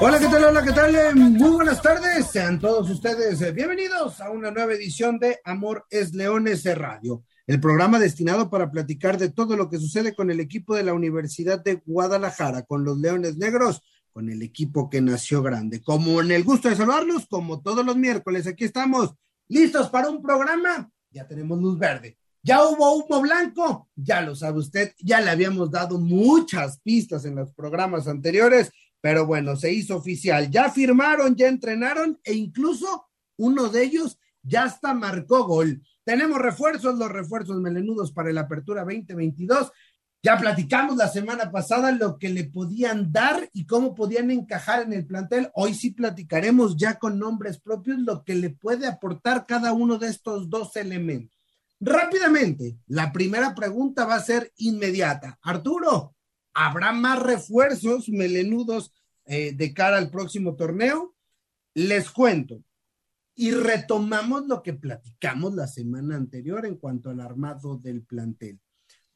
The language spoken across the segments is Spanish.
Hola, ¿qué tal? Hola, ¿qué tal? Muy buenas tardes. Sean todos ustedes eh, bienvenidos a una nueva edición de Amor es Leones de Radio, el programa destinado para platicar de todo lo que sucede con el equipo de la Universidad de Guadalajara, con los Leones Negros, con el equipo que nació grande. Como en el gusto de saludarlos, como todos los miércoles, aquí estamos listos para un programa. Ya tenemos luz verde. Ya hubo humo blanco, ya lo sabe usted, ya le habíamos dado muchas pistas en los programas anteriores pero bueno, se hizo oficial. Ya firmaron, ya entrenaron e incluso uno de ellos ya hasta marcó gol. Tenemos refuerzos, los refuerzos melenudos para la apertura 2022. Ya platicamos la semana pasada lo que le podían dar y cómo podían encajar en el plantel. Hoy sí platicaremos ya con nombres propios lo que le puede aportar cada uno de estos dos elementos. Rápidamente, la primera pregunta va a ser inmediata. Arturo, ¿Habrá más refuerzos melenudos eh, de cara al próximo torneo? Les cuento. Y retomamos lo que platicamos la semana anterior en cuanto al armado del plantel.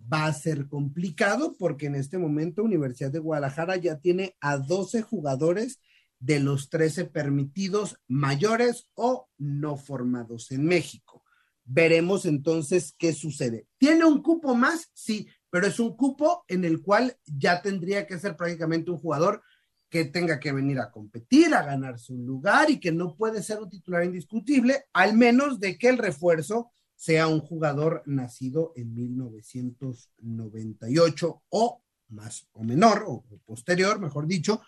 Va a ser complicado porque en este momento Universidad de Guadalajara ya tiene a 12 jugadores de los 13 permitidos mayores o no formados en México. Veremos entonces qué sucede. ¿Tiene un cupo más? Sí, pero es un cupo en el cual ya tendría que ser prácticamente un jugador que tenga que venir a competir, a ganarse un lugar y que no puede ser un titular indiscutible, al menos de que el refuerzo sea un jugador nacido en 1998 o más o menor, o posterior, mejor dicho,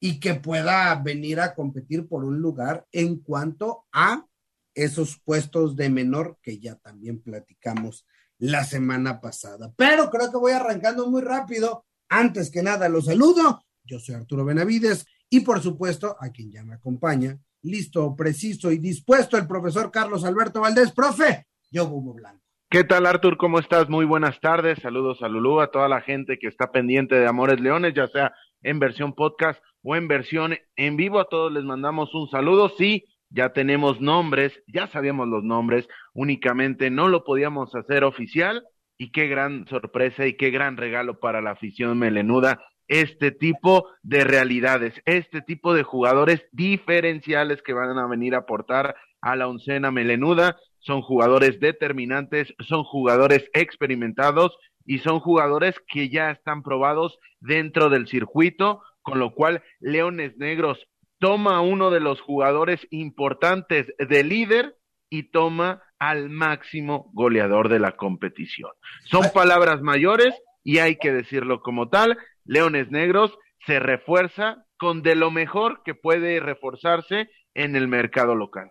y que pueda venir a competir por un lugar en cuanto a esos puestos de menor que ya también platicamos la semana pasada. Pero creo que voy arrancando muy rápido. Antes que nada, los saludo. Yo soy Arturo Benavides y por supuesto a quien ya me acompaña, listo, preciso y dispuesto, el profesor Carlos Alberto Valdés. Profe, yo Hugo Blanco. ¿Qué tal, Artur? ¿Cómo estás? Muy buenas tardes. Saludos a Lulú, a toda la gente que está pendiente de Amores Leones, ya sea en versión podcast o en versión en vivo. A todos les mandamos un saludo. Sí, ya tenemos nombres, ya sabíamos los nombres, únicamente no lo podíamos hacer oficial. Y qué gran sorpresa y qué gran regalo para la afición melenuda este tipo de realidades, este tipo de jugadores diferenciales que van a venir a aportar a la oncena melenuda, son jugadores determinantes, son jugadores experimentados y son jugadores que ya están probados dentro del circuito, con lo cual Leones Negros toma uno de los jugadores importantes de líder y toma al máximo goleador de la competición. Son palabras mayores y hay que decirlo como tal. Leones Negros se refuerza con de lo mejor que puede reforzarse en el mercado local.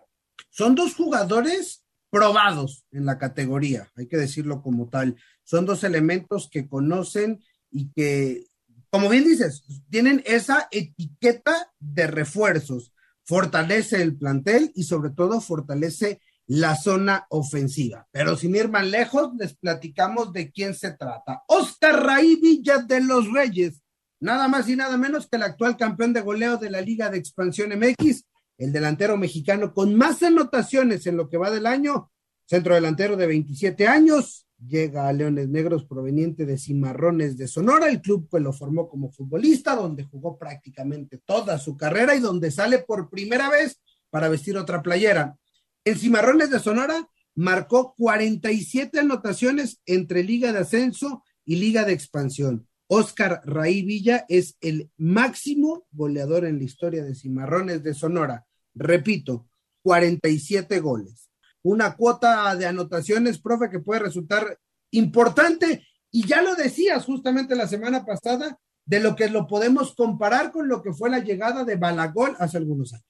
Son dos jugadores probados en la categoría, hay que decirlo como tal. Son dos elementos que conocen y que como bien dices, tienen esa etiqueta de refuerzos. Fortalece el plantel y sobre todo fortalece la zona ofensiva. Pero sin ir más lejos, les platicamos de quién se trata. Oscar Raí Villa de los Reyes, nada más y nada menos que el actual campeón de goleo de la Liga de Expansión MX, el delantero mexicano con más anotaciones en lo que va del año, centro delantero de 27 años, llega a Leones Negros proveniente de Cimarrones de Sonora, el club que lo formó como futbolista, donde jugó prácticamente toda su carrera y donde sale por primera vez para vestir otra playera. En Cimarrones de Sonora marcó 47 anotaciones entre Liga de Ascenso y Liga de Expansión. Oscar Raí Villa es el máximo goleador en la historia de Cimarrones de Sonora. Repito, 47 goles una cuota de anotaciones, profe, que puede resultar importante. Y ya lo decías justamente la semana pasada, de lo que lo podemos comparar con lo que fue la llegada de Balagol hace algunos años.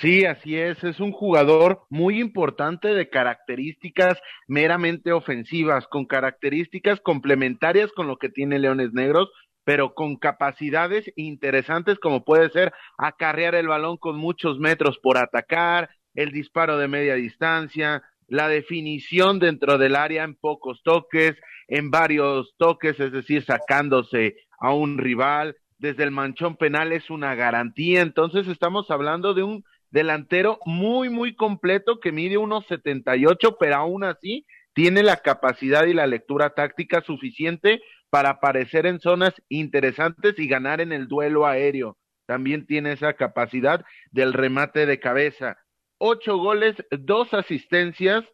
Sí, así es, es un jugador muy importante de características meramente ofensivas, con características complementarias con lo que tiene Leones Negros, pero con capacidades interesantes como puede ser acarrear el balón con muchos metros por atacar, el disparo de media distancia, la definición dentro del área en pocos toques, en varios toques, es decir, sacándose a un rival, desde el manchón penal es una garantía, entonces estamos hablando de un delantero muy, muy completo que mide unos 78, pero aún así tiene la capacidad y la lectura táctica suficiente para aparecer en zonas interesantes y ganar en el duelo aéreo. También tiene esa capacidad del remate de cabeza ocho goles, dos asistencias.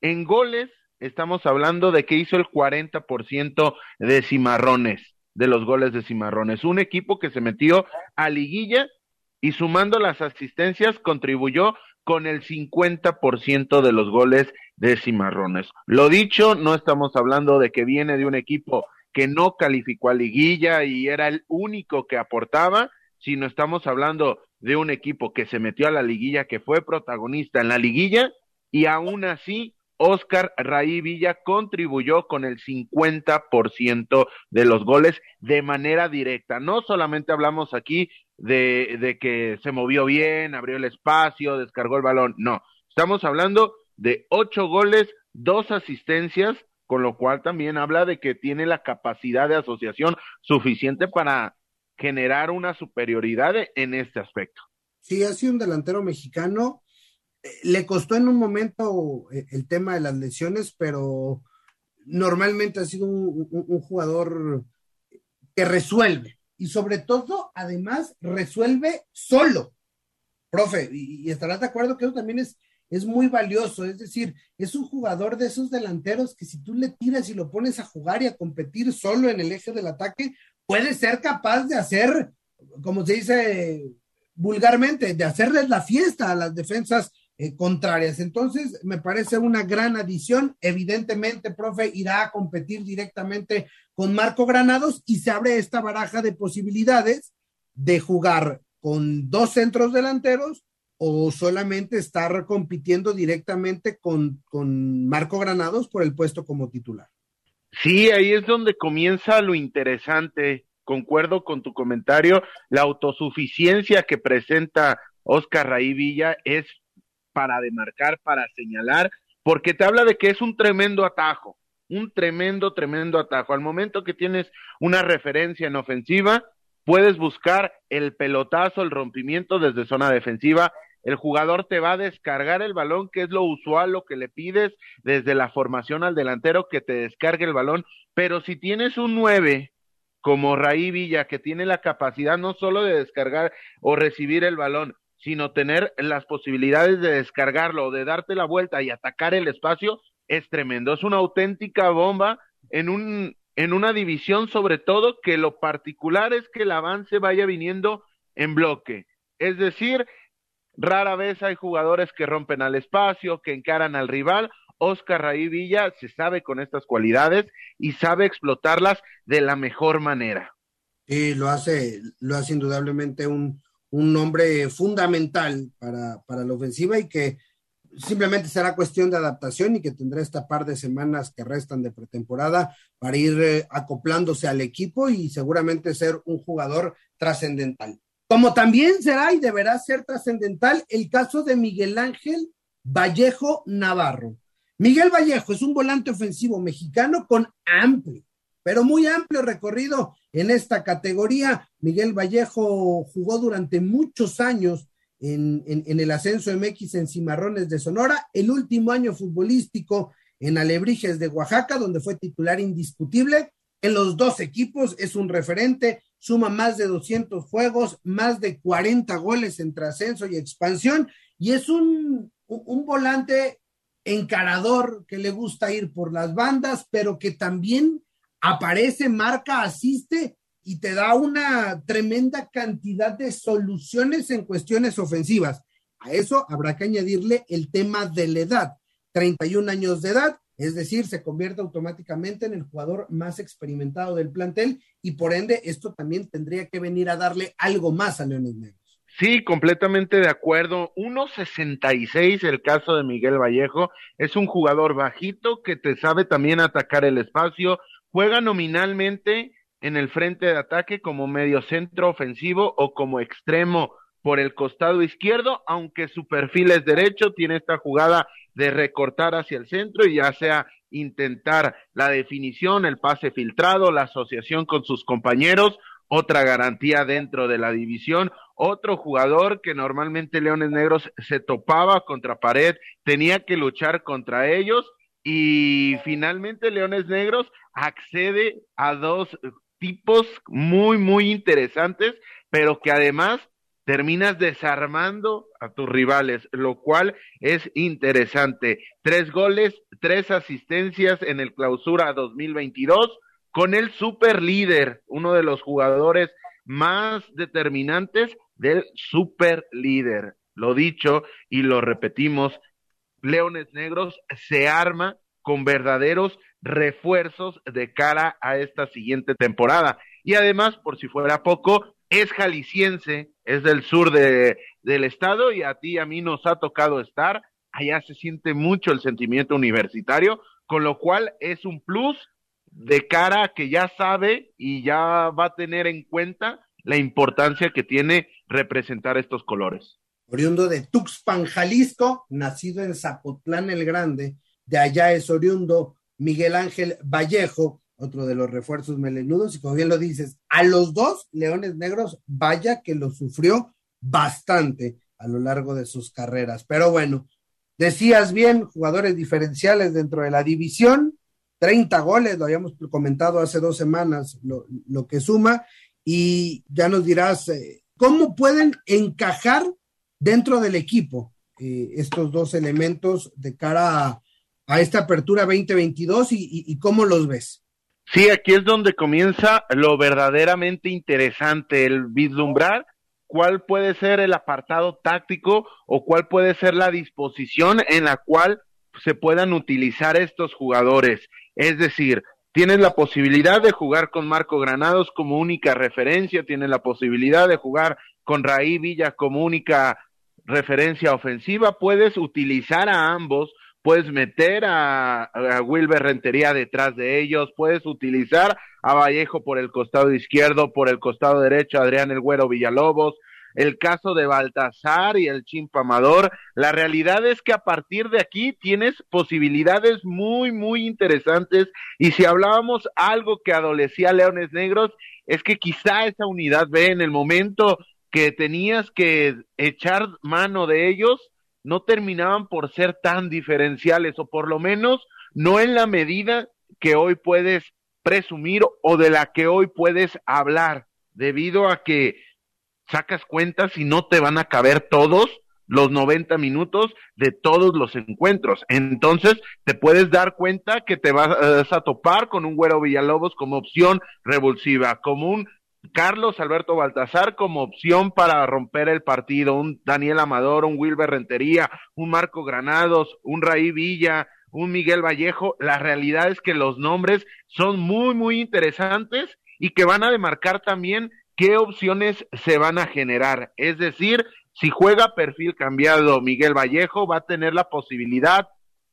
En goles estamos hablando de que hizo el 40% de cimarrones, de los goles de cimarrones. Un equipo que se metió a liguilla y sumando las asistencias contribuyó con el 50% de los goles de cimarrones. Lo dicho, no estamos hablando de que viene de un equipo que no calificó a liguilla y era el único que aportaba, sino estamos hablando de un equipo que se metió a la liguilla, que fue protagonista en la liguilla, y aún así Oscar Raí Villa contribuyó con el 50% de los goles de manera directa. No solamente hablamos aquí de, de, que se movió bien, abrió el espacio, descargó el balón, no, estamos hablando de ocho goles, dos asistencias, con lo cual también habla de que tiene la capacidad de asociación suficiente para generar una superioridad en este aspecto. Sí, ha sido un delantero mexicano. Eh, le costó en un momento eh, el tema de las lesiones, pero normalmente ha sido un, jugador que resuelve y sobre todo, además, resuelve solo. Profe, y, estarás de acuerdo que eso también es, es muy valioso, es decir, es un jugador de esos delanteros que si tú le tiras y lo pones a jugar y a competir solo en el eje del ataque, puede ser capaz de hacer, como se dice vulgarmente, de hacerles la fiesta a las defensas eh, contrarias. Entonces, me parece una gran adición. Evidentemente, profe, irá a competir directamente con Marco Granados y se abre esta baraja de posibilidades de jugar con dos centros delanteros o solamente estar compitiendo directamente con, con Marco Granados por el puesto como titular. Sí, ahí es donde comienza lo interesante. Concuerdo con tu comentario. La autosuficiencia que presenta Oscar Raí Villa es para demarcar, para señalar, porque te habla de que es un tremendo atajo, un tremendo, tremendo atajo. Al momento que tienes una referencia en ofensiva, puedes buscar el pelotazo, el rompimiento desde zona defensiva el jugador te va a descargar el balón, que es lo usual, lo que le pides desde la formación al delantero, que te descargue el balón, pero si tienes un 9 como Raí Villa, que tiene la capacidad no solo de descargar o recibir el balón, sino tener las posibilidades de descargarlo de darte la vuelta y atacar el espacio, es tremendo. Es una auténtica bomba en un en una división sobre todo que lo particular es que el avance vaya viniendo en bloque. Es decir, Rara vez hay jugadores que rompen al espacio, que encaran al rival. Oscar Raí Villa se sabe con estas cualidades y sabe explotarlas de la mejor manera. Y lo hace, lo hace indudablemente un, un hombre fundamental para, para la ofensiva y que simplemente será cuestión de adaptación y que tendrá esta par de semanas que restan de pretemporada para ir eh, acoplándose al equipo y seguramente ser un jugador trascendental. Como también será y deberá ser trascendental el caso de Miguel Ángel Vallejo Navarro. Miguel Vallejo es un volante ofensivo mexicano con amplio, pero muy amplio recorrido en esta categoría. Miguel Vallejo jugó durante muchos años en, en, el ascenso MX en Cimarrones de Sonora, el último año futbolístico en Alebrijes de Oaxaca, donde fue titular indiscutible. En los dos equipos es un referente, suma más de 200 juegos, más de 40 goles entre ascenso y expansión, y es un, un volante encarador que le gusta ir por las bandas, pero que también aparece, marca, asiste y te da una tremenda cantidad de soluciones en cuestiones ofensivas. A eso habrá que añadirle el tema de la edad. 31 años de edad, es decir, se convierte automáticamente en el jugador más experimentado del plantel y por ende esto también tendría que venir a darle algo más a Leones Negros. Sí, completamente de acuerdo. 1.66 el caso de Miguel Vallejo. Es un jugador bajito que te sabe también atacar el espacio. Juega nominalmente en el frente de ataque como medio centro ofensivo o como extremo por el costado izquierdo, aunque su perfil es derecho, tiene esta jugada de recortar hacia el centro y ya sea intentar la definición, el pase filtrado, la asociación con sus compañeros, otra garantía dentro de la división, otro jugador que normalmente Leones Negros se topaba contra pared, tenía que luchar contra ellos y finalmente Leones Negros accede a dos tipos muy, muy interesantes, pero que además terminas desarmando a tus rivales, lo cual es interesante. Tres goles, tres asistencias en el clausura 2022 con el super líder, uno de los jugadores más determinantes del super líder. Lo dicho y lo repetimos, Leones Negros se arma con verdaderos refuerzos de cara a esta siguiente temporada. Y además, por si fuera poco, es jalisciense, es del sur de, del estado y a ti y a mí nos ha tocado estar. Allá se siente mucho el sentimiento universitario, con lo cual es un plus de cara a que ya sabe y ya va a tener en cuenta la importancia que tiene representar estos colores. Oriundo de Tuxpan, Jalisco, nacido en Zapotlán el Grande, de allá es oriundo Miguel Ángel Vallejo, otro de los refuerzos melenudos, y como bien lo dices, a los dos Leones Negros, vaya que lo sufrió bastante a lo largo de sus carreras. Pero bueno, decías bien, jugadores diferenciales dentro de la división, 30 goles, lo habíamos comentado hace dos semanas, lo, que suma, y ya nos dirás eh, cómo pueden encajar dentro del equipo eh, estos dos elementos de cara a, esta apertura 2022 y, y, cómo los ves. Sí, aquí es donde comienza lo verdaderamente interesante, el vislumbrar cuál puede ser el apartado táctico o cuál puede ser la disposición en la cual se puedan utilizar estos jugadores. Es decir, tienes la posibilidad de jugar con Marco Granados como única referencia, tienes la posibilidad de jugar con Raí Villa como única referencia ofensiva, puedes utilizar a ambos puedes meter a, Wilber Rentería detrás de ellos, puedes utilizar a Vallejo por el costado izquierdo, por el costado derecho, Adrián El Güero Villalobos, el caso de Baltasar y el Chimpamador, la realidad es que a partir de aquí tienes posibilidades muy, muy interesantes. Y si hablábamos algo que adolecía Leones Negros, es que quizá esa unidad B en el momento que tenías que echar mano de ellos, no terminaban por ser tan diferenciales, o por lo menos no en la medida que hoy puedes presumir o de la que hoy puedes hablar, debido a que sacas cuentas y no te van a caber todos los 90 minutos de todos los encuentros. Entonces, te puedes dar cuenta que te vas a topar con un Güero Villalobos como opción revulsiva, como un Carlos Alberto Baltasar como opción para romper el partido, un Daniel Amador, un Wilber Rentería, un Marco Granados, un Raí Villa, un Miguel Vallejo. La realidad es que los nombres son muy, muy interesantes y que van a demarcar también qué opciones se van a generar. Es decir, si juega perfil cambiado Miguel Vallejo, va a tener la posibilidad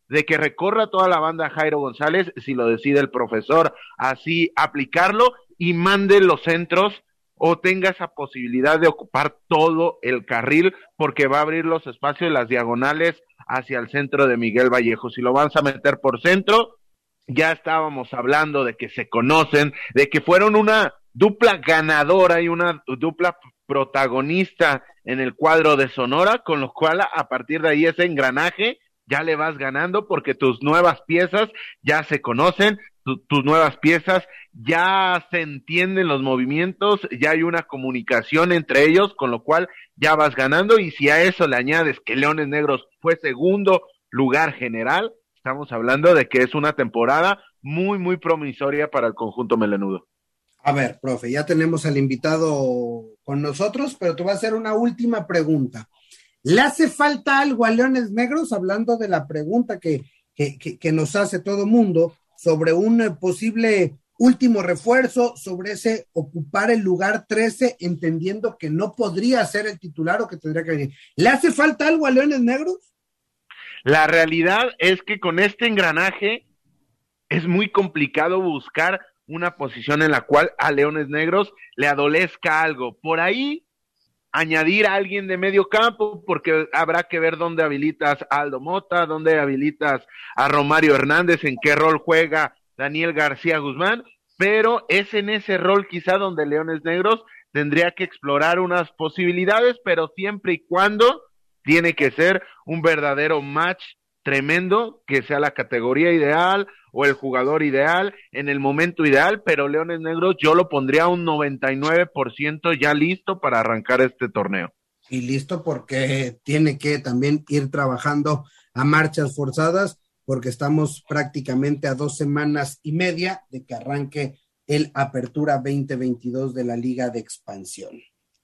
de que recorra toda la banda Jairo González, si lo decide el profesor, así aplicarlo y mande los centros o tenga esa posibilidad de ocupar todo el carril porque va a abrir los espacios y las diagonales hacia el centro de Miguel Vallejo. Si lo vas a meter por centro, ya estábamos hablando de que se conocen, de que fueron una dupla ganadora y una dupla protagonista en el cuadro de Sonora, con lo cual a partir de ahí ese engranaje ya le vas ganando porque tus nuevas piezas ya se conocen, tus nuevas piezas, ya se entienden los movimientos, ya hay una comunicación entre ellos, con lo cual ya vas ganando y si a eso le añades que Leones Negros fue segundo lugar general, estamos hablando de que es una temporada muy, muy promisoria para el conjunto melenudo. A ver, profe, ya tenemos al invitado con nosotros, pero te voy a hacer una última pregunta. ¿Le hace falta algo a Leones Negros? Hablando de la pregunta que, que, que nos hace todo mundo, sobre un eh, posible último refuerzo, sobre ese ocupar el lugar 13, entendiendo que no podría ser el titular o que tendría que venir. ¿Le hace falta algo a Leones Negros? La realidad es que con este engranaje es muy complicado buscar una posición en la cual a Leones Negros le adolezca algo. Por ahí añadir a alguien de medio campo, porque habrá que ver dónde habilitas a Aldo Mota, dónde habilitas a Romario Hernández, en qué rol juega Daniel García Guzmán, pero es en ese rol quizá donde Leones Negros tendría que explorar unas posibilidades, pero siempre y cuando tiene que ser un verdadero match tremendo, que sea la categoría ideal o el jugador ideal en el momento ideal, pero Leones Negros yo lo pondría un 99% ya listo para arrancar este torneo. Y listo porque tiene que también ir trabajando a marchas forzadas, porque estamos prácticamente a dos semanas y media de que arranque el Apertura 2022 de la Liga de Expansión.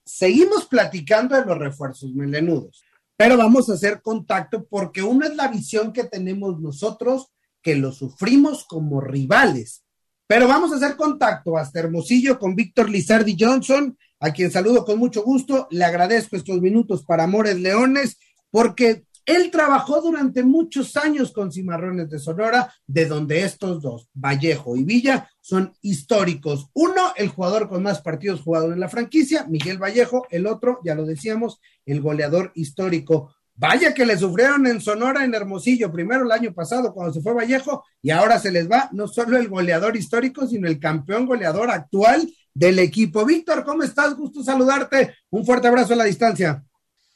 Seguimos platicando de los refuerzos melenudos, pero vamos a hacer contacto porque una es la visión que tenemos nosotros, que lo sufrimos como rivales. Pero vamos a hacer contacto hasta Hermosillo con Víctor Lizardi Johnson, a quien saludo con mucho gusto. Le agradezco estos minutos para Amores Leones, porque él trabajó durante muchos años con Cimarrones de Sonora, de donde estos dos, Vallejo y Villa, son históricos. Uno, el jugador con más partidos jugados en la franquicia, Miguel Vallejo, el otro, ya lo decíamos, el goleador histórico. Vaya que le sufrieron en Sonora, en Hermosillo, primero el año pasado cuando se fue Vallejo, y ahora se les va no solo el goleador histórico, sino el campeón goleador actual del equipo. Víctor, ¿cómo estás? Gusto saludarte. Un fuerte abrazo a la distancia.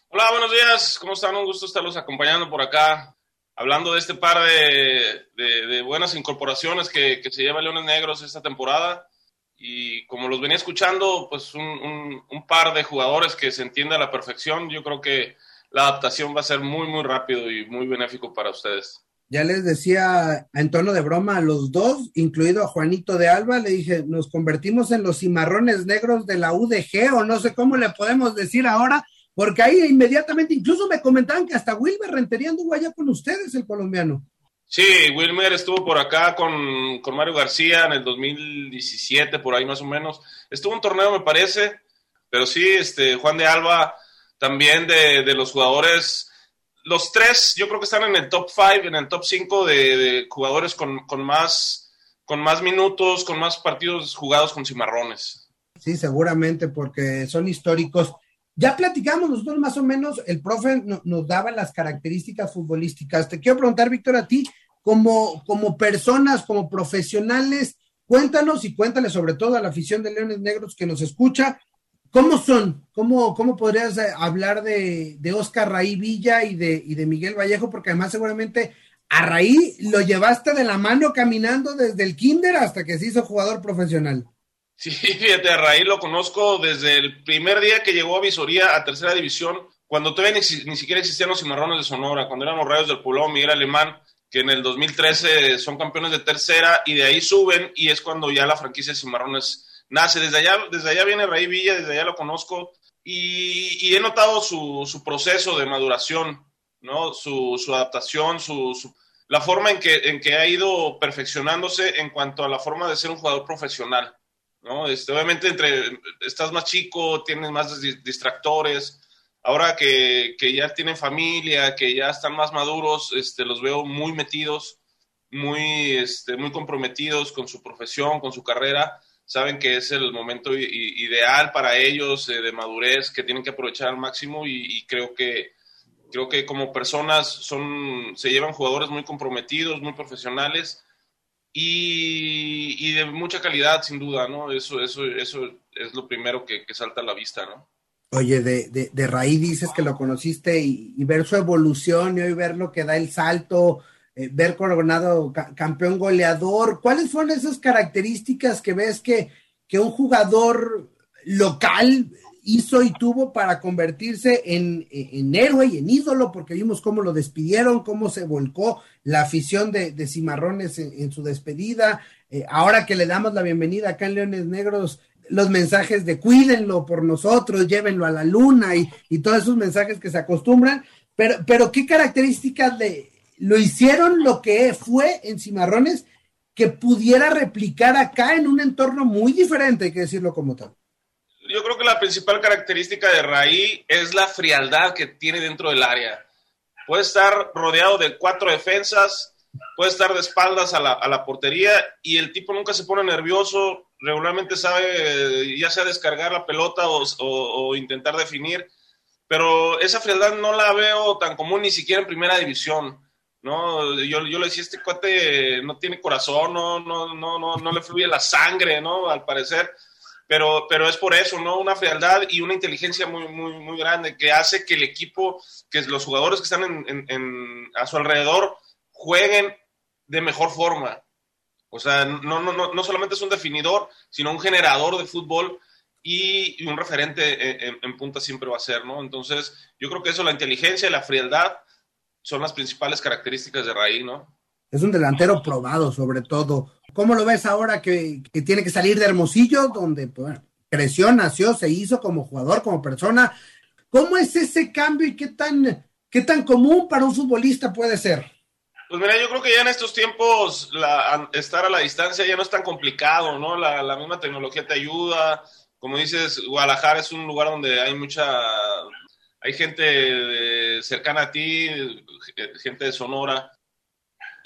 Hola, buenos días. ¿Cómo están? Un gusto estarlos acompañando por acá, hablando de este par de, buenas incorporaciones que, se lleva Leones Negros esta temporada. Y como los venía escuchando, pues un, par de jugadores que se entiende a la perfección. Yo creo que la adaptación va a ser muy, muy rápido y muy benéfico para ustedes. Ya les decía en tono de broma a los dos, incluido a Juanito de Alba, le dije, nos convertimos en los cimarrones negros de la UDG o no sé cómo le podemos decir ahora, porque ahí inmediatamente, incluso me comentaban que hasta Wilmer Rentería anduvo allá con ustedes, el colombiano. Sí, Wilmer estuvo por acá con, con, Mario García en el 2017, por ahí más o menos. Estuvo un torneo, me parece, pero sí, este, Juan de Alba, también de, de los jugadores, los tres, yo creo que están en el top 5, en el top 5 de, de, jugadores con, con, más, con más minutos, con más partidos jugados con cimarrones. Sí, seguramente, porque son históricos. Ya platicamos nosotros más o menos, el profe nos daba las características futbolísticas. Te quiero preguntar, Víctor, a ti, como, como personas, como profesionales, cuéntanos y cuéntale sobre todo a la afición de Leones Negros que nos escucha, ¿cómo son? ¿Cómo, cómo podrías eh, hablar de, de Oscar Raí Villa y de, y de Miguel Vallejo? Porque además seguramente a Raí lo llevaste de la mano caminando desde el kinder hasta que se hizo jugador profesional. Sí, fíjate, a Raí lo conozco desde el primer día que llegó a Visoría a tercera división, cuando todavía ni, siquiera existían los cimarrones de Sonora, cuando eran los rayos del Pueblo, Miguel Alemán, que en el 2013 son campeones de tercera y de ahí suben y es cuando ya la franquicia de cimarrones nace. Desde allá, desde allá viene Raí Villa, desde allá lo conozco y, he notado su, proceso de maduración, ¿no? su, adaptación, su, la forma en que ha ido perfeccionándose en cuanto a la forma de ser un jugador profesional. ¿No? Este, obviamente entre, estás más chico, tienes más distractores. Ahora que, que, ya tienen familia, que ya están más maduros, este, los veo muy metidos, muy, este, muy comprometidos con su profesión, con su carrera. Saben que es el momento ideal para ellos eh, de madurez, que tienen que aprovechar al máximo y, y creo que creo que como personas son, se llevan jugadores muy comprometidos, muy profesionales y, de mucha calidad, sin duda, ¿no? Eso, eso, eso es lo primero que, salta a la vista, ¿no? Oye, de, de, de Raí dices que lo conociste y, ver su evolución y hoy ver lo que da el salto, eh, ver coronado campeón goleador. ¿Cuáles fueron esas características que ves que, que un jugador local hizo y tuvo para convertirse en, en, héroe y en ídolo, porque vimos cómo lo despidieron, cómo se volcó la afición de, de Cimarrones en, su despedida. Eh, ahora que le damos la bienvenida acá en Leones Negros, los mensajes de cuídenlo por nosotros, llévenlo a la luna y, y todos esos mensajes que se acostumbran, pero, pero qué características de, lo hicieron lo que fue en Cimarrones que pudiera replicar acá en un entorno muy diferente, hay que decirlo como tal yo creo que la principal característica de Raí es la frialdad que tiene dentro del área. Puede estar rodeado de cuatro defensas, puede estar de espaldas a la, a la portería y el tipo nunca se pone nervioso, regularmente sabe ya sea descargar la pelota o, o, intentar definir pero esa frialdad no la veo tan común ni siquiera en primera división. ¿no? Yo, yo le decía, este cuate no tiene corazón, no, no, no, no, no le fluye la sangre, ¿no? Al parecer, pero, pero es por eso, ¿no? Una frialdad y una inteligencia muy, muy, muy grande que hace que el equipo, que los jugadores que están en, en, a su alrededor jueguen de mejor forma. O sea, no, no, no, no solamente es un definidor, sino un generador de fútbol y, un referente en, en, punta siempre va a ser, ¿no? Entonces, yo creo que eso, la inteligencia y la frialdad son las principales características de Raí, ¿no? Es un delantero probado, sobre todo. ¿Cómo lo ves ahora que, tiene que salir de Hermosillo, donde pues, creció, nació, se hizo como jugador, como persona? ¿Cómo es ese cambio y qué tan, qué tan común para un futbolista puede ser? Pues mira, yo creo que ya en estos tiempos la, estar a la distancia ya no es tan complicado, ¿no? La, la, misma tecnología te ayuda. Como dices, Guadalajara es un lugar donde hay mucha hay gente cercana a ti, gente de Sonora.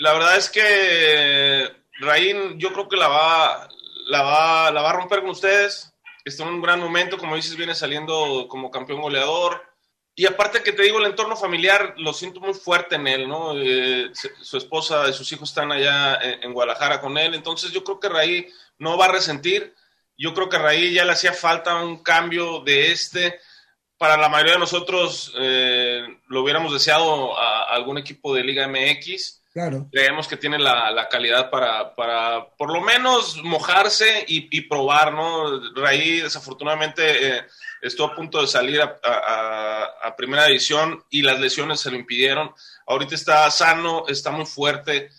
La verdad es que Raín, yo creo que la va, la va, la va a romper con ustedes. Está en un gran momento, como dices, viene saliendo como campeón goleador. Y aparte que te digo, el entorno familiar lo siento muy fuerte en él, ¿no? Eh, su esposa y sus hijos están allá en, Guadalajara con él, entonces yo creo que Raí no va a resentir. Yo creo que Raí ya le hacía falta un cambio de este para la mayoría de nosotros eh, lo hubiéramos deseado a, algún equipo de Liga MX. Claro. Creemos que tiene la, la calidad para, para, por lo menos mojarse y, y probar, ¿no? Raí desafortunadamente eh, estuvo a punto de salir a, a, a, primera división y las lesiones se lo impidieron. Ahorita está sano, está muy fuerte.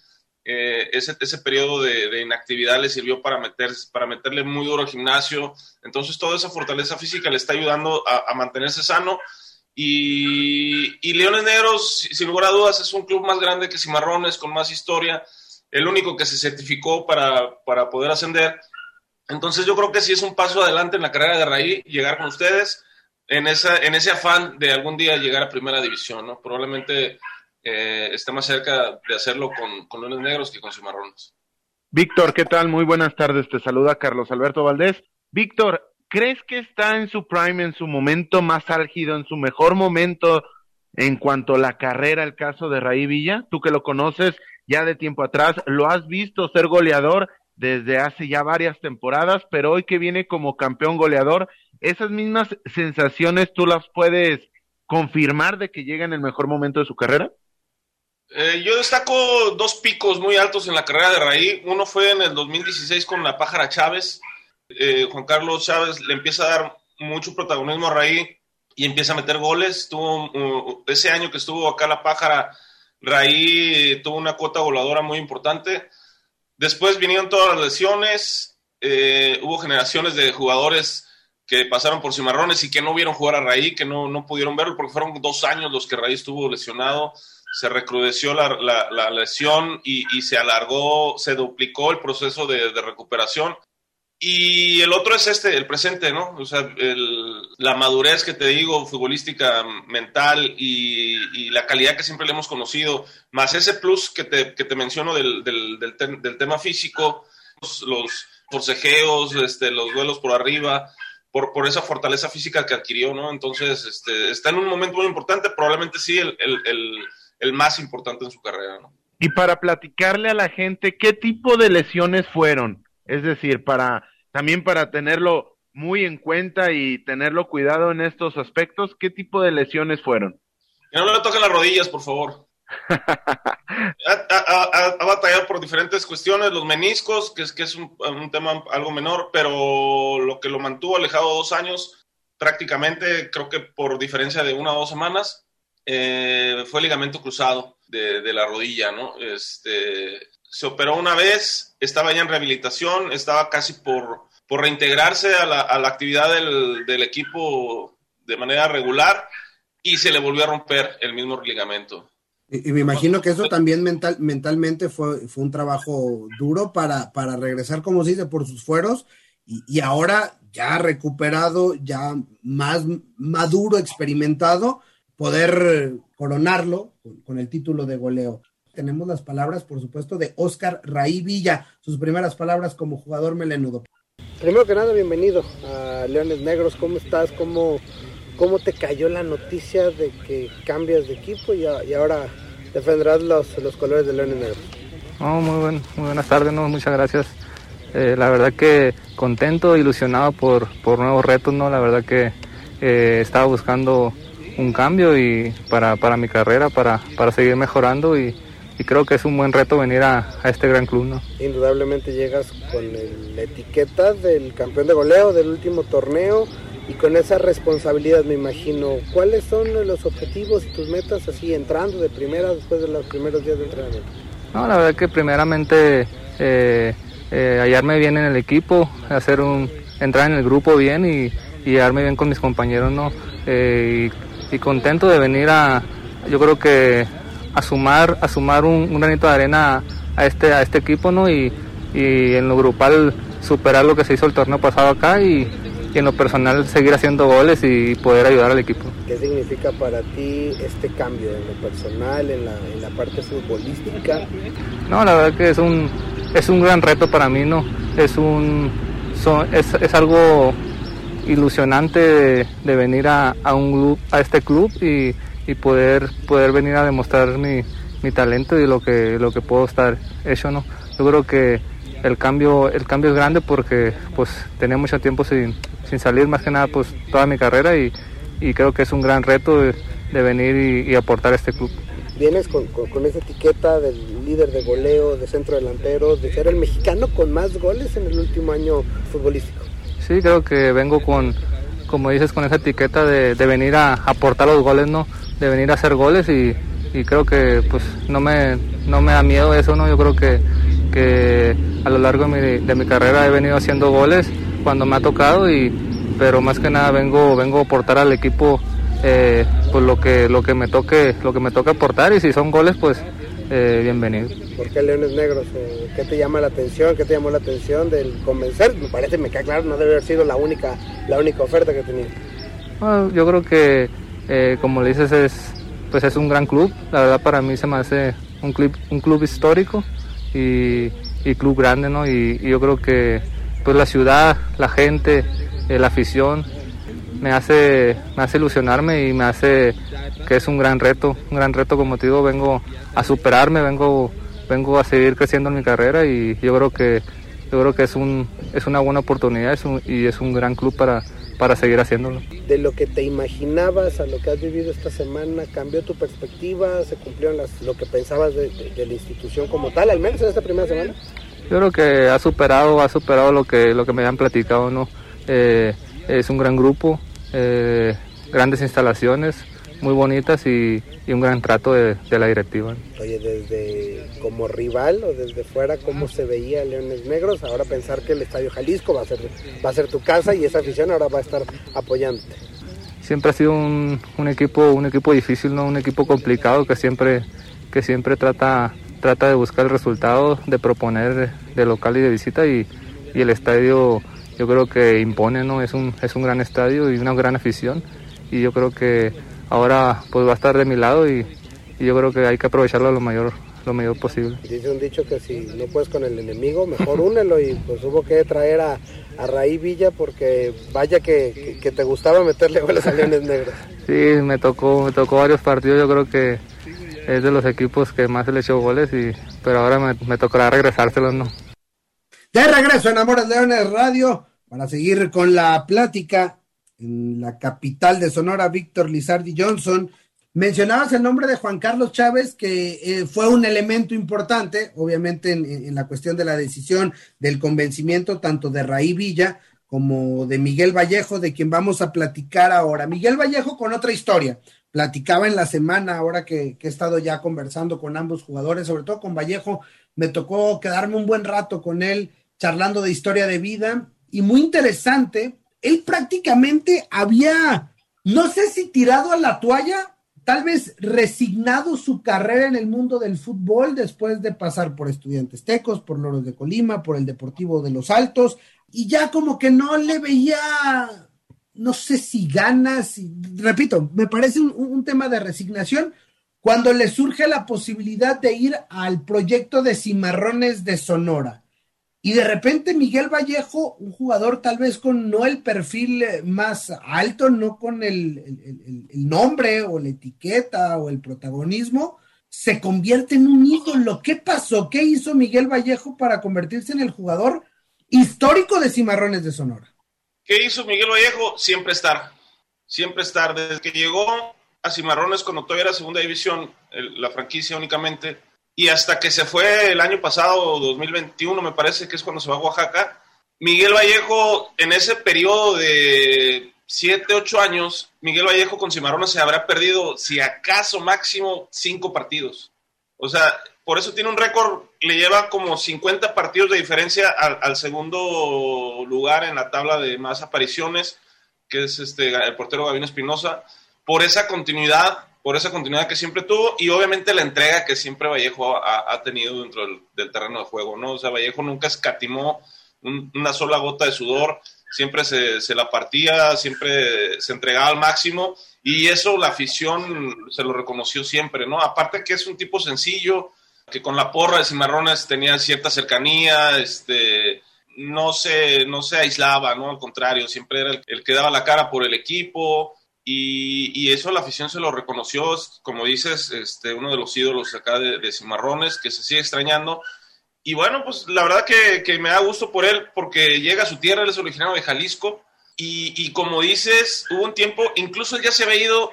Eh, ese, ese periodo de, de, inactividad le sirvió para, meter, para meterle muy duro al gimnasio. Entonces, toda esa fortaleza física le está ayudando a, a mantenerse sano. Y, Leones Negros, sin lugar a dudas, es un club más grande que Cimarrones, con más historia, el único que se certificó para, para poder ascender. Entonces, yo creo que sí es un paso adelante en la carrera de Raí, llegar con ustedes en, esa, en ese afán de algún día llegar a primera división, ¿no? Probablemente eh, esté más cerca de hacerlo con, con Leones Negros que con Cimarrones. Víctor, ¿qué tal? Muy buenas tardes. Te saluda Carlos Alberto Valdés. Víctor, ¿crees que está en su prime, en su momento más álgido, en su mejor momento en cuanto a la carrera, el caso de Raí Villa? Tú que lo conoces ya de tiempo atrás, lo has visto ser goleador desde hace ya varias temporadas, pero hoy que viene como campeón goleador, esas mismas sensaciones tú las puedes confirmar de que llega en el mejor momento de su carrera? Eh, yo destaco dos picos muy altos en la carrera de Raí. Uno fue en el 2016 con la Pájara Chávez. Eh, Juan Carlos Chávez le empieza a dar mucho protagonismo a Raí y empieza a meter goles. Tuvo ese año que estuvo acá la Pájara, Raí tuvo una cuota voladora muy importante. Después vinieron todas las lesiones. Eh, hubo generaciones de jugadores que pasaron por Cimarrones y que no vieron jugar a Raí, que no, no pudieron verlo porque fueron dos años los que Raí estuvo lesionado se recrudeció la, la, lesión y, y, se alargó, se duplicó el proceso de, recuperación. Y el otro es este, el presente, ¿no? O sea, el, la madurez que te digo, futbolística, mental y, la calidad que siempre le hemos conocido, más ese plus que te, que te menciono del, del, del, te, del tema físico, los, los forcejeos, este, los duelos por arriba, por, por, esa fortaleza física que adquirió, ¿no? Entonces, este, está en un momento muy importante, probablemente sí, el, el el más importante en su carrera. ¿no? Y para platicarle a la gente, ¿qué tipo de lesiones fueron? Es decir, para también para tenerlo muy en cuenta y tenerlo cuidado en estos aspectos, ¿qué tipo de lesiones fueron? Que no le toquen las rodillas, por favor. ha, batallado por diferentes cuestiones, los meniscos, que es, que es un, un, tema algo menor, pero lo que lo mantuvo alejado dos años, prácticamente creo que por diferencia de una o dos semanas, eh, fue ligamento cruzado de, de, la rodilla, ¿no? Este, se operó una vez, estaba ya en rehabilitación, estaba casi por, por reintegrarse a la, a la actividad del, del, equipo de manera regular y se le volvió a romper el mismo ligamento. Y, me imagino que eso también mental, mentalmente fue, fue un trabajo duro para, para regresar, como se dice, por sus fueros y, y ahora ya recuperado, ya más maduro, experimentado, poder coronarlo con, el título de goleo. Tenemos las palabras, por supuesto, de Oscar Raí Villa, sus primeras palabras como jugador melenudo. Primero que nada, bienvenido a Leones Negros. ¿Cómo estás? ¿Cómo, ¿cómo te cayó la noticia de que cambias de equipo y, ahora defenderás los, los colores de León Negro? muy, muy buenas tardes, no, muchas gracias. Eh, la verdad que contento, ilusionado por, por nuevos retos, ¿no? La verdad que eh, estaba buscando un cambio y para, para mi carrera, para, para seguir mejorando y, creo que es un buen reto venir a, este gran club. ¿no? Indudablemente llegas con la etiqueta del campeón de goleo del último torneo y con esa responsabilidad me imagino. ¿Cuáles son los objetivos y tus metas así entrando de primera después de los primeros días de entrenamiento? No, la verdad que primeramente eh, eh, hallarme bien en el equipo, hacer un, entrar en el grupo bien y, y hallarme bien con mis compañeros, ¿no? Eh, y contento de venir a, yo creo que a sumar, a sumar un, granito de arena a este, a este equipo, ¿no? Y, y, en lo grupal superar lo que se hizo el torneo pasado acá y, en lo personal seguir haciendo goles y poder ayudar al equipo. ¿Qué significa para ti este cambio en lo personal, en la, en la parte futbolística? No, la verdad que es un, es un gran reto para mí, ¿no? Es un, es, es algo ilusionante de, venir a, un club, a este club y, poder, poder venir a demostrar mi, talento y lo que, lo que puedo estar hecho, ¿no? Yo creo que el cambio, el cambio es grande porque pues tenía mucho tiempo sin, salir, más que nada pues toda mi carrera y, creo que es un gran reto de, venir y, aportar a este club. Vienes con, con, esa etiqueta del líder de goleo, de centro delantero, de ser el mexicano con más goles en el último año futbolístico. Sí, creo que vengo con, como dices, con esa etiqueta de, venir a aportar los goles, ¿no? De venir a hacer goles y, creo que pues no me, no me da miedo eso, ¿no? Yo creo que, que a lo largo de mi, carrera he venido haciendo goles cuando me ha tocado y pero más que nada vengo vengo a aportar al equipo eh, pues lo que lo que me toque lo que me toque aportar y si son goles pues eh, bienvenido. ¿Por qué Leones Negros? Eh, ¿Qué te llama la atención? ¿Qué te llamó la atención del convencer? Me parece, me queda claro, no debe haber sido la única, la única oferta que tenía. yo creo que, eh, como le dices, es, pues es un gran club. La verdad para mí se me hace un club, un club histórico y, club grande, ¿no? Y, y, yo creo que pues la ciudad, la gente, la afición, me hace, me hace ilusionarme y me hace que es un gran reto, un gran reto como te digo, vengo a superarme, vengo, vengo a seguir creciendo en mi carrera y yo creo que, yo creo que es, un, es una buena oportunidad y es un gran club para, para seguir haciéndolo. De lo que te imaginabas a lo que has vivido esta semana, ¿cambió tu perspectiva? ¿Se cumplieron las, lo que pensabas de, la institución como tal, al menos en esta primera semana? Yo creo que ha superado, ha superado lo que, lo que me habían platicado, ¿no? Eh, es un gran grupo, eh, grandes instalaciones muy bonitas y, un gran trato de, la directiva. Oye, desde como rival o desde fuera, ¿cómo se veía Leones Negros? Ahora pensar que el Estadio Jalisco va a ser, va a ser tu casa y esa afición ahora va a estar apoyándote. Siempre ha sido un, equipo, un equipo difícil, ¿no? un equipo complicado que siempre, que siempre trata, trata de buscar el resultado, de proponer de local y de visita y, y el estadio yo creo que impone, ¿no? Es un, es un gran estadio y una gran afición y yo creo que ahora pues va a estar de mi lado y, yo creo que hay que aprovecharlo lo mayor lo mayor posible. Dice un dicho que si no puedes con el enemigo, mejor únelo y pues hubo que traer a, a Raí Villa porque vaya que, te gustaba meterle goles a Leones Negros. Sí, me tocó, me tocó varios partidos, yo creo que es de los equipos que más se le echó goles, y, pero ahora me, me tocará regresárselos, ¿no? De regreso en Amores Leones Radio para seguir con la plática en la capital de Sonora, Víctor Lizardi Johnson. Mencionabas el nombre de Juan Carlos Chávez, que eh, fue un elemento importante, obviamente, en, la cuestión de la decisión del convencimiento tanto de Raí Villa como de Miguel Vallejo, de quien vamos a platicar ahora. Miguel Vallejo con otra historia. Platicaba en la semana, ahora que he estado ya conversando con ambos jugadores, sobre todo con Vallejo, me tocó quedarme un buen rato con él charlando de historia de vida y muy interesante, él prácticamente había, no sé si tirado a la toalla, tal vez resignado su carrera en el mundo del fútbol después de pasar por Estudiantes Tecos, por Loros de Colima, por el Deportivo de los Altos, y ya como que no le veía, no sé si ganas, repito, me parece un, un tema de resignación, cuando le surge la posibilidad de ir al proyecto de Cimarrones de Sonora y de repente Miguel Vallejo, un jugador tal vez con no el perfil eh, más alto, no con el, nombre o la etiqueta o el protagonismo, se convierte en un ídolo. ¿Qué pasó? ¿Qué hizo Miguel Vallejo para convertirse en el jugador histórico de Cimarrones de Sonora? ¿Qué hizo Miguel Vallejo? Siempre estar. Siempre estar. Desde que llegó a Cimarrones cuando todavía era segunda división, la franquicia únicamente, y hasta que se fue el año pasado, 2021 me parece que es cuando se va a Oaxaca, Miguel Vallejo en ese periodo de 7, 8 años, Miguel Vallejo con Cimarrones se habrá perdido, si acaso máximo, 5 partidos. O sea, por eso tiene un récord, le lleva como 50 partidos de diferencia al, al, segundo lugar en la tabla de más apariciones, que es este, el portero Gavino Espinosa, por esa continuidad por esa continuidad que siempre tuvo y obviamente la entrega que siempre Vallejo ha, tenido dentro del, terreno de juego, ¿no? O sea, Vallejo nunca escatimó una sola gota de sudor, siempre se, se, la partía, siempre se entregaba al máximo y eso la afición se lo reconoció siempre, ¿no? Aparte que es un tipo sencillo, que con la porra de Cimarrones tenía cierta cercanía, este, no se, no se aislaba, ¿no? Al contrario, siempre era el, el que daba la cara por el equipo, y, eso la afición se lo reconoció, como dices, este, uno de los ídolos acá de, Cimarrones, que se sigue extrañando. Y bueno, pues la verdad que, me da gusto por él, porque llega a su tierra, él es originario de Jalisco. Y, como dices, hubo un tiempo, incluso él ya se había ido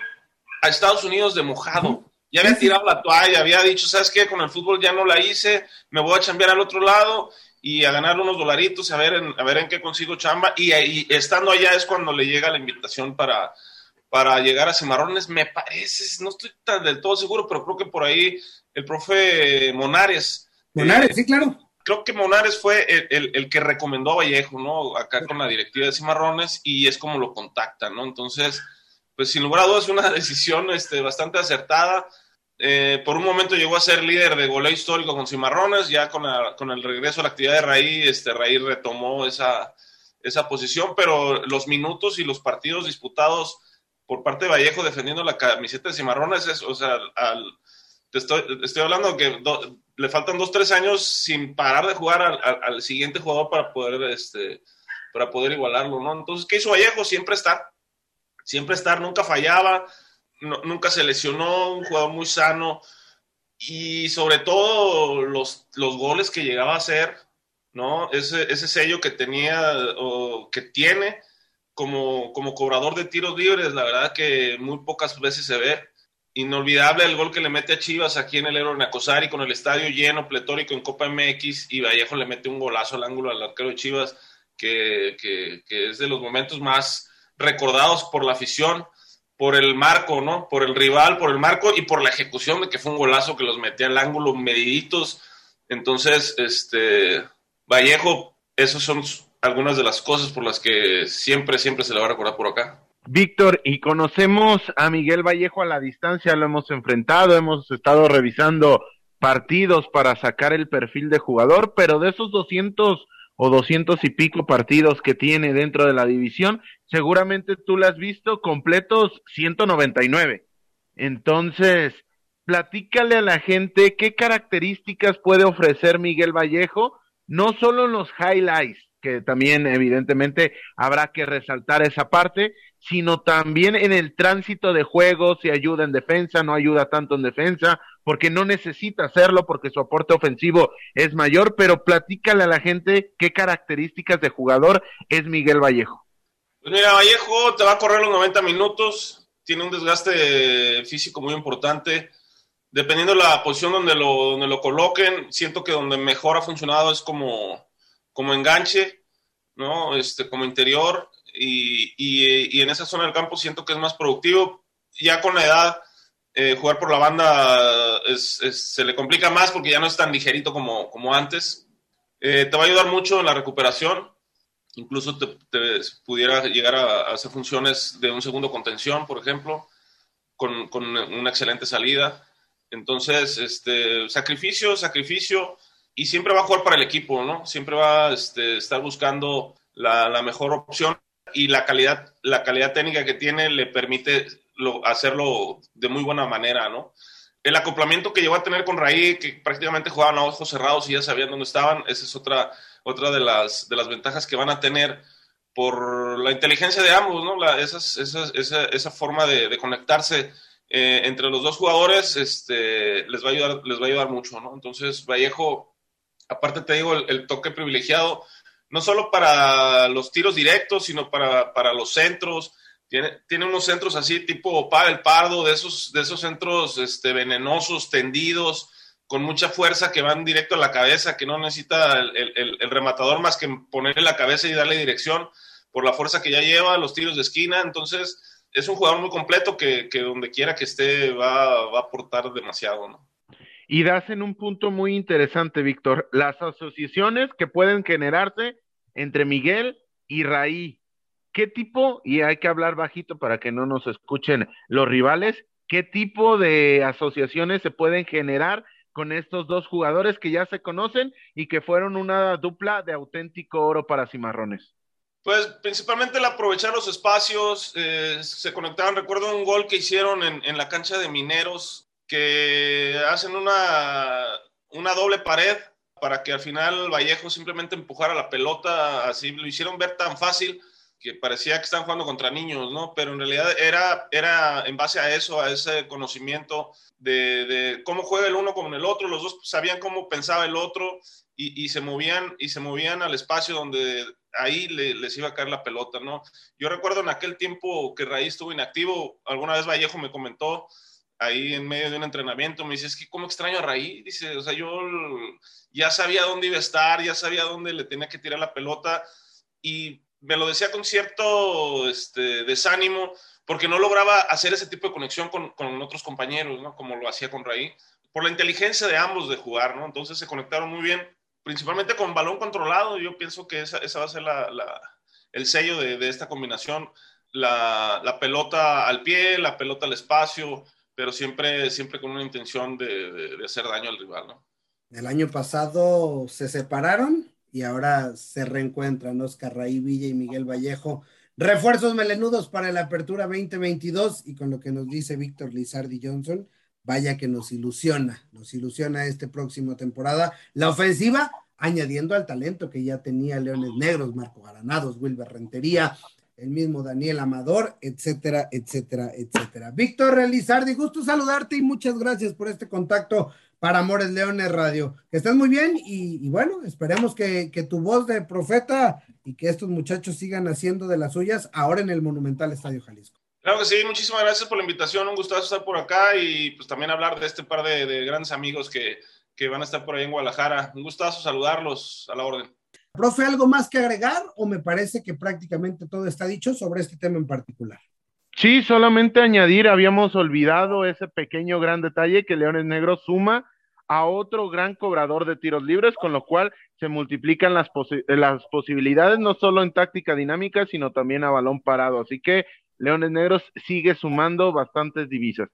a Estados Unidos de mojado. Ya había tirado la toalla, había dicho, ¿sabes qué? Con el fútbol ya no la hice, me voy a chambear al otro lado y a ganar unos dolaritos, a ver en, a ver en qué consigo chamba. Y, y estando allá es cuando le llega la invitación para, para llegar a Cimarrones, me parece, no estoy tan del todo seguro, pero creo que por ahí el profe Monares. Monares, sí, claro. Creo que Monares fue el, que recomendó a Vallejo, ¿no? Acá con la directiva de Cimarrones y es como lo contacta, ¿no? Entonces, pues sin lugar a dudas, una decisión este, bastante acertada. Eh, por un momento llegó a ser líder de goleo histórico con Cimarrones, ya con, con el regreso a la actividad de Raí, este, Raí retomó esa, esa posición, pero los minutos y los partidos disputados por parte de Vallejo defendiendo la camiseta de Cimarrones, es, o sea, te estoy, estoy hablando que le faltan dos, tres años sin parar de jugar al, siguiente jugador para poder, este, para poder igualarlo, ¿no? Entonces, ¿qué hizo Vallejo? Siempre estar, siempre estar, nunca fallaba, nunca se lesionó, un jugador muy sano y sobre todo los, los goles que llegaba a hacer, ¿no? Ese, ese sello que tenía o que tiene como, como cobrador de tiros libres, la verdad que muy pocas veces se ve. Inolvidable el gol que le mete a Chivas aquí en el Ero Nacosari con el estadio lleno, pletórico en Copa MX y Vallejo le mete un golazo al ángulo al arquero de Chivas que, que, que es de los momentos más recordados por la afición, por el marco, ¿no? Por el rival, por el marco y por la ejecución de que fue un golazo que los metía al ángulo mediditos. Entonces, este, Vallejo, esos son algunas de las cosas por las que siempre, siempre se le va a recordar por acá. Víctor, y conocemos a Miguel Vallejo a la distancia, lo hemos enfrentado, hemos estado revisando partidos para sacar el perfil de jugador, pero de esos 200 o 200 y pico partidos que tiene dentro de la división, seguramente tú lo has visto completos 199. Entonces, platícale a la gente qué características puede ofrecer Miguel Vallejo, no solo en los highlights, que también evidentemente habrá que resaltar esa parte, sino también en el tránsito de juego, si ayuda en defensa, no ayuda tanto en defensa, porque no necesita hacerlo porque su aporte ofensivo es mayor, pero platícale a la gente qué características de jugador es Miguel Vallejo. Pues mira, Vallejo te va a correr los 90 minutos, tiene un desgaste físico muy importante. Dependiendo de la posición donde lo, donde lo coloquen, siento que donde mejor ha funcionado es como, como enganche, ¿no? Este, como interior, y, y, en esa zona del campo siento que es más productivo. Ya con la edad, eh, jugar por la banda se le complica más porque ya no es tan ligerito como, como antes. Eh, te va a ayudar mucho en la recuperación. Incluso te, pudiera llegar a, hacer funciones de un segundo contención, por ejemplo, con, con una excelente salida. Entonces, este, sacrificio, sacrificio y siempre va a jugar para el equipo, ¿no? Siempre va a este, estar buscando la, mejor opción y la calidad, la calidad técnica que tiene le permite hacerlo de muy buena manera, ¿no? el acoplamiento que llegó a tener con Raí, que prácticamente jugaban a ojos cerrados y ya sabían dónde estaban, esa es otra, otra de, las, de las ventajas que van a tener por la inteligencia de ambos, ¿no? La, esa, esa, forma de, conectarse eh, entre los dos jugadores este, les, va a ayudar, les va a ayudar mucho, ¿no? Entonces, Vallejo, aparte te digo, el, toque privilegiado, no solo para los tiros directos, sino para, para los centros, tiene, tiene unos centros así, tipo para el pardo, de esos, de esos centros este, venenosos, tendidos, con mucha fuerza que van directo a la cabeza, que no necesita el, rematador más que ponerle la cabeza y darle dirección por la fuerza que ya lleva, los tiros de esquina. Entonces, es un jugador muy completo que, donde quiera que esté va, va a aportar demasiado, ¿no? Y das en un punto muy interesante, Víctor, las asociaciones que pueden generarse entre Miguel y Raí. ¿qué tipo, y hay que hablar bajito para que no nos escuchen los rivales, qué tipo de asociaciones se pueden generar con estos dos jugadores que ya se conocen y que fueron una dupla de auténtico oro para Cimarrones? Pues principalmente el aprovechar los espacios, eh, se conectaron, recuerdo un gol que hicieron en, la cancha de Mineros, que hacen una, una doble pared para que al final Vallejo simplemente empujara la pelota, así lo hicieron ver tan fácil que parecía que están jugando contra niños, ¿no? Pero en realidad era, era en base a eso, a ese conocimiento de, de cómo juega el uno con el otro, los dos sabían cómo pensaba el otro y, y se movían y se movían al espacio donde ahí les iba a caer la pelota, ¿no? Yo recuerdo en aquel tiempo que Raíz estuvo inactivo, alguna vez Vallejo me comentó ahí en medio de un entrenamiento, me dice, es que cómo extraño a Raíz, dice, o sea, yo ya sabía dónde iba a estar, ya sabía dónde le tenía que tirar la pelota y me lo decía con cierto este, desánimo, porque no lograba hacer ese tipo de conexión con, con otros compañeros, ¿no? Como lo hacía con Raí, por la inteligencia de ambos de jugar, ¿no? Entonces se conectaron muy bien, principalmente con balón controlado. Yo pienso que esa, esa va a ser la, la, el sello de, de esta combinación. La, la, pelota al pie, la pelota al espacio, pero siempre, siempre con una intención de, de, hacer daño al rival, ¿no? El año pasado se separaron y ahora se reencuentran Oscar Raí Villa y Miguel Vallejo. Refuerzos melenudos para la apertura 2022 y con lo que nos dice Víctor Lizardi Johnson, vaya que nos ilusiona, nos ilusiona esta próxima temporada. La ofensiva, añadiendo al talento que ya tenía Leones Negros, Marco Granados, Wilber Rentería, el mismo Daniel Amador, etcétera, etcétera, etcétera. Víctor Lizardi, gusto saludarte y muchas gracias por este contacto para Amores Leones Radio. Que estés muy bien y, bueno, esperemos que, que, tu voz de profeta y que estos muchachos sigan haciendo de las suyas ahora en el Monumental Estadio Jalisco. Claro que sí, muchísimas gracias por la invitación, un gustazo estar por acá y pues también hablar de este par de, de grandes amigos que, que van a estar por ahí en Guadalajara. Un gustazo saludarlos a la orden. Profe, ¿algo más que agregar o me parece que prácticamente todo está dicho sobre este tema en particular? Sí, solamente añadir, habíamos olvidado ese pequeño gran detalle que Leones Negros suma a otro gran cobrador de tiros libres, con lo cual se multiplican las, posi las posibilidades, no solo en táctica dinámica, sino también a balón parado. Así que Leones Negros sigue sumando bastantes divisas.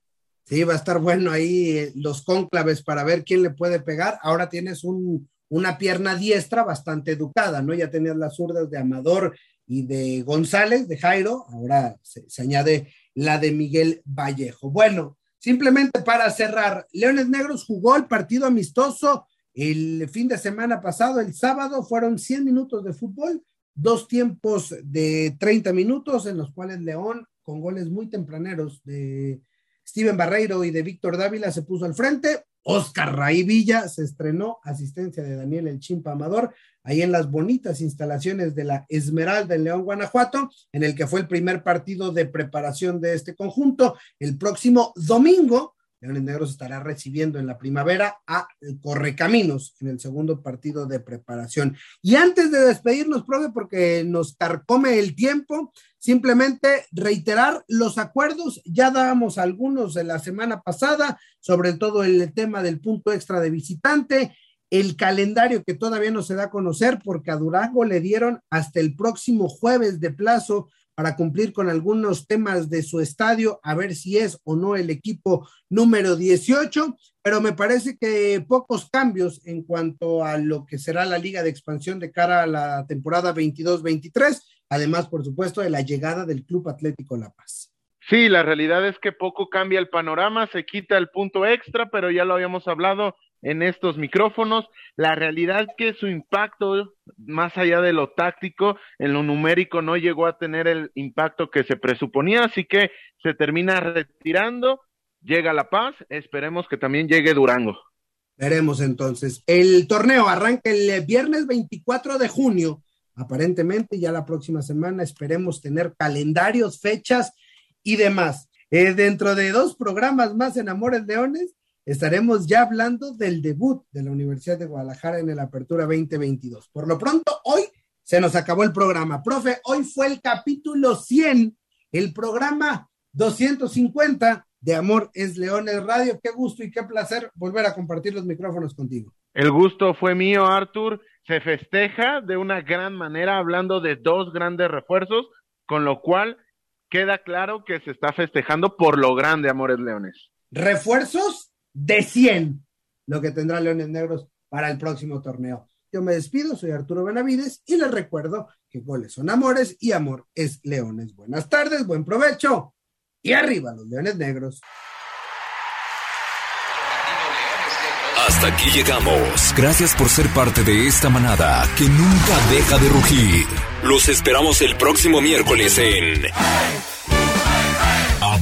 Sí, va a estar bueno ahí eh, los cónclaves para ver quién le puede pegar. Ahora tienes un, una pierna diestra bastante educada, ¿no? Ya tenías las zurdas de Amador y de González, de Jairo, ahora se, añade la de Miguel Vallejo. Bueno, simplemente para cerrar, Leones Negros jugó el partido amistoso el fin de semana pasado, el sábado, fueron 100 minutos de fútbol, dos tiempos de 30 minutos en los cuales León, con goles muy tempraneros de Steven Barreiro y de Víctor Dávila, se puso al frente. Oscar Raí Villa se estrenó, asistencia de Daniel El Chimpa Amador, ahí en las bonitas instalaciones de la Esmeralda en León, Guanajuato, en el que fue el primer partido de preparación de este conjunto. El próximo domingo, Leones Negros estará recibiendo en la primavera a Correcaminos en el segundo partido de preparación. Y antes de despedirnos, profe, porque nos carcome el tiempo, simplemente reiterar los acuerdos, ya dábamos algunos de la semana pasada, sobre todo el tema del punto extra de visitante, el calendario que todavía no se da a conocer porque a Durango le dieron hasta el próximo jueves de plazo para cumplir con algunos temas de su estadio, a ver si es o no el equipo número 18, pero me parece que pocos cambios en cuanto a lo que será la liga de expansión de cara a la temporada 22-23, además, por supuesto, de la llegada del Club Atlético La Paz. Sí, la realidad es que poco cambia el panorama, se quita el punto extra, pero ya lo habíamos hablado en estos micrófonos. La realidad es que su impacto, más allá de lo táctico, en lo numérico no llegó a tener el impacto que se presuponía, así que se termina retirando, llega La Paz, esperemos que también llegue Durango. Veremos entonces. El torneo arranca el viernes 24 de junio. Aparentemente ya la próxima semana esperemos tener calendarios, fechas y demás. Eh, dentro de dos programas más en Amores Leones, estaremos ya hablando del debut de la Universidad de Guadalajara en el Apertura 2022. Por lo pronto, hoy se nos acabó el programa. Profe, hoy fue el capítulo 100, el programa 250 de Amor es Leones Radio. Qué gusto y qué placer volver a compartir los micrófonos contigo. El gusto fue mío, Arthur. Se festeja de una gran manera hablando de dos grandes refuerzos, con lo cual queda claro que se está festejando por lo grande, Amores Leones. Refuerzos de 100, lo que tendrá Leones Negros para el próximo torneo. Yo me despido, soy Arturo Benavides y les recuerdo que goles son amores y amor es leones. Buenas tardes, buen provecho y arriba los Leones Negros. Hasta aquí llegamos. Gracias por ser parte de esta manada que nunca deja de rugir. Los esperamos el próximo miércoles en